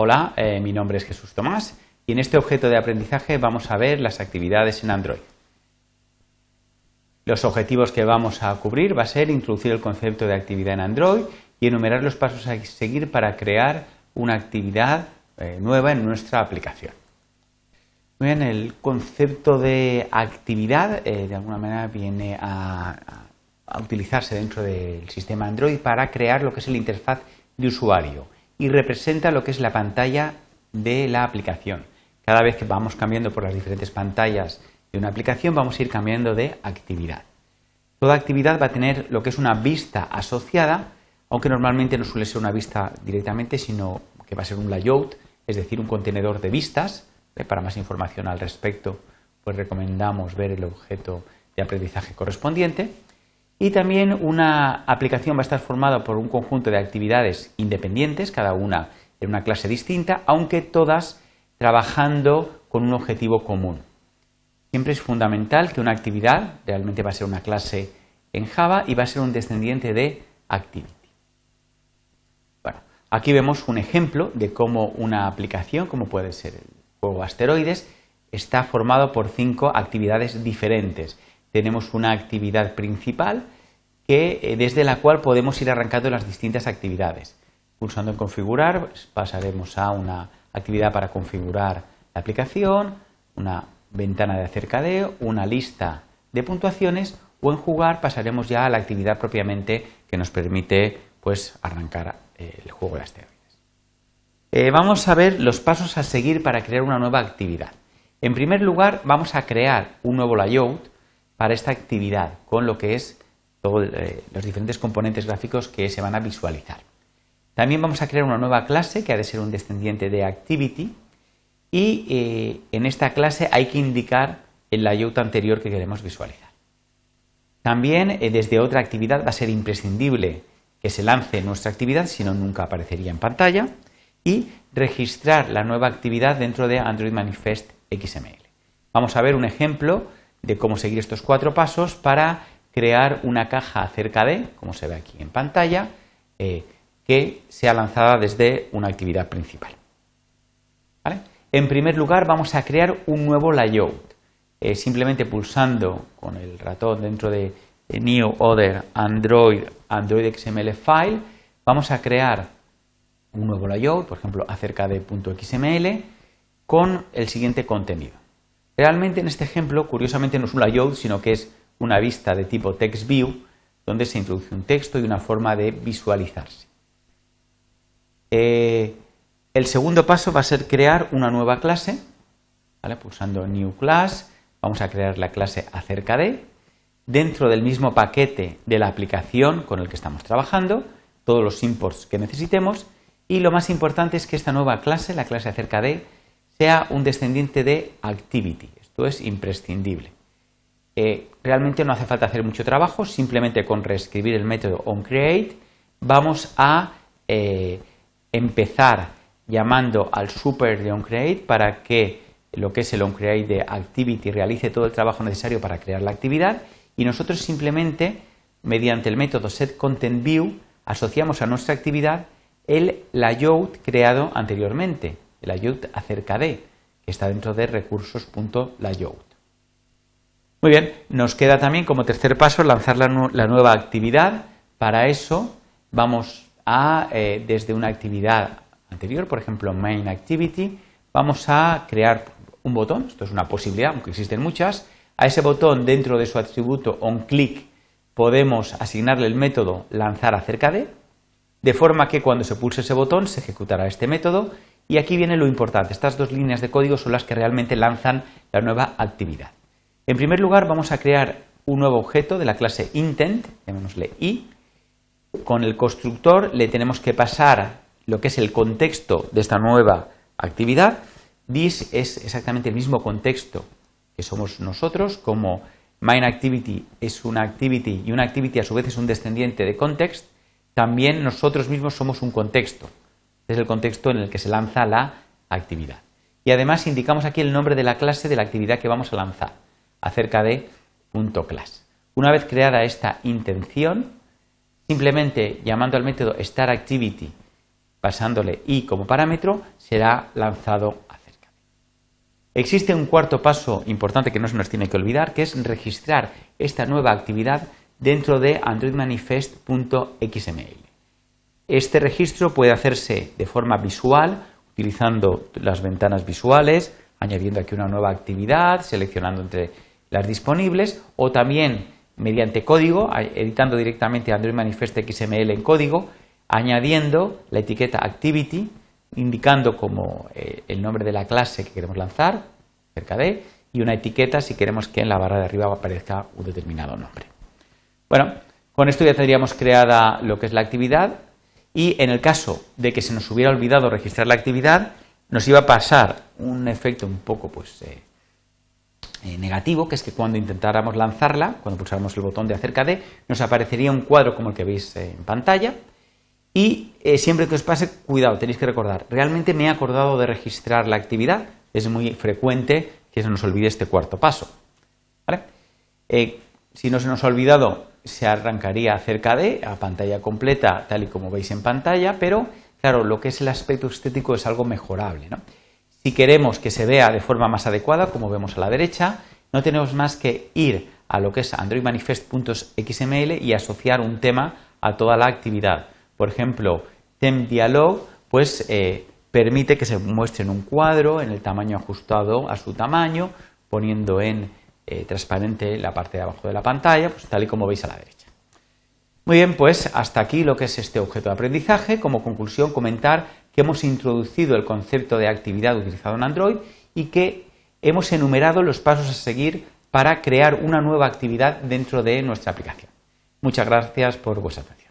Hola, eh, mi nombre es Jesús Tomás y en este objeto de aprendizaje vamos a ver las actividades en Android. Los objetivos que vamos a cubrir va a ser introducir el concepto de actividad en Android y enumerar los pasos a seguir para crear una actividad eh, nueva en nuestra aplicación. Bien, el concepto de actividad eh, de alguna manera viene a, a utilizarse dentro del sistema Android para crear lo que es la interfaz de usuario y representa lo que es la pantalla de la aplicación. Cada vez que vamos cambiando por las diferentes pantallas de una aplicación vamos a ir cambiando de actividad. Toda actividad va a tener lo que es una vista asociada, aunque normalmente no suele ser una vista directamente, sino que va a ser un layout, es decir, un contenedor de vistas. ¿eh? Para más información al respecto, pues recomendamos ver el objeto de aprendizaje correspondiente. Y también una aplicación va a estar formada por un conjunto de actividades independientes, cada una en una clase distinta, aunque todas trabajando con un objetivo común. Siempre es fundamental que una actividad realmente va a ser una clase en Java y va a ser un descendiente de Activity. Bueno, aquí vemos un ejemplo de cómo una aplicación, como puede ser el juego Asteroides, está formado por cinco actividades diferentes tenemos una actividad principal que, eh, desde la cual podemos ir arrancando las distintas actividades. Pulsando en configurar pues, pasaremos a una actividad para configurar la aplicación, una ventana de acercadeo, una lista de puntuaciones o en jugar pasaremos ya a la actividad propiamente que nos permite pues, arrancar eh, el juego de asteroides. Eh, vamos a ver los pasos a seguir para crear una nueva actividad. En primer lugar, vamos a crear un nuevo layout para esta actividad con lo que es todos eh, los diferentes componentes gráficos que se van a visualizar. También vamos a crear una nueva clase que ha de ser un descendiente de Activity y eh, en esta clase hay que indicar el layout anterior que queremos visualizar. También eh, desde otra actividad va a ser imprescindible que se lance nuestra actividad, si no nunca aparecería en pantalla, y registrar la nueva actividad dentro de Android Manifest XML. Vamos a ver un ejemplo de cómo seguir estos cuatro pasos para crear una caja acerca de, como se ve aquí en pantalla, eh, que sea lanzada desde una actividad principal. En primer lugar, vamos a crear un nuevo layout. Eh, simplemente pulsando con el ratón dentro de, New Other Android, Android XML File, vamos a crear un nuevo layout, por ejemplo, acerca de .xml, con el siguiente contenido. Realmente en este ejemplo, curiosamente, no es un layout, sino que es una vista de tipo text view, donde se introduce un texto y una forma de visualizarse. Eh, el segundo paso va a ser crear una nueva clase, pulsando New Class, vamos a crear la clase acerca de, dentro del mismo paquete de la aplicación con el que estamos trabajando, todos los imports que necesitemos, y lo más importante es que esta nueva clase, la clase acerca de, sea un descendiente de activity. Esto es imprescindible. Eh, realmente no hace falta hacer mucho trabajo, simplemente con reescribir el método onCreate vamos a eh, empezar llamando al super de onCreate para que lo que es el onCreate de activity realice todo el trabajo necesario para crear la actividad y nosotros simplemente mediante el método setContentView asociamos a nuestra actividad el layout creado anteriormente el layout acerca de, que está dentro de recursos.layout. Muy bien, nos queda también como tercer paso lanzar la, nueva actividad. Para eso vamos a, eh, desde una actividad anterior, por ejemplo, main activity, vamos a crear un botón, esto es una posibilidad, aunque existen muchas, a ese botón dentro de su atributo onClick podemos asignarle el método lanzar acerca de, de forma que cuando se pulse ese botón se ejecutará este método y aquí viene lo importante, estas dos líneas de código son las que realmente lanzan la nueva actividad. En primer lugar vamos a crear un nuevo objeto de la clase intent, llamémosle i, con el constructor le tenemos que pasar lo que es el contexto de esta nueva actividad. This es exactamente el mismo contexto que somos nosotros, como main activity es una activity y una activity a su vez es un descendiente de context, también nosotros mismos somos un contexto es el contexto en el que se lanza la actividad. Y además indicamos aquí el nombre de la clase de la actividad que vamos a lanzar, acerca de .class. Una vez creada esta intención, simplemente llamando al método startActivity pasándole i como parámetro, será lanzado a Cercade. Existe un cuarto paso importante que no se nos tiene que olvidar, que es registrar esta nueva actividad dentro de androidmanifest.xml. Este registro puede hacerse de forma visual, utilizando las ventanas visuales, añadiendo aquí una nueva actividad, seleccionando entre las disponibles, o también mediante código, editando directamente Android Manifest XML en código, añadiendo la etiqueta Activity, indicando como eh, el nombre de la clase que queremos lanzar, cerca de, y una etiqueta si queremos que en la barra de arriba aparezca un determinado nombre. Bueno, con esto ya tendríamos creada lo que es la actividad y en el caso de que se nos hubiera olvidado registrar la actividad, nos iba a pasar un efecto un poco pues, eh, eh, negativo, que es que cuando intentáramos lanzarla, cuando pulsáramos el botón de acerca de, nos aparecería un cuadro como el que veis eh, en pantalla. Y siempre que os pase, cuidado, tenéis que recordar, realmente me he acordado de registrar la actividad, es muy frecuente que se nos olvide este cuarto paso. si no se nos ha olvidado, se arrancaría acerca de, a pantalla completa, tal y como veis en pantalla, pero claro, lo que es el aspecto estético es algo mejorable. Si queremos que se vea de forma más adecuada, como vemos a la derecha, no tenemos más que ir a lo que es androidmanifest.xml y asociar un tema a toda la actividad. Por ejemplo, Tem Dialog pues, eh, permite que se muestre en un cuadro en el tamaño ajustado a su tamaño, poniendo en eh, transparente la parte de abajo de la pantalla, pues tal y como veis a la derecha. Muy bien, pues hasta aquí lo que es este objeto de aprendizaje. Como conclusión, comentar que hemos introducido el concepto de actividad utilizado en Android y que hemos enumerado los pasos a seguir para crear una nueva actividad dentro de nuestra aplicación. Muchas gracias por vuestra atención.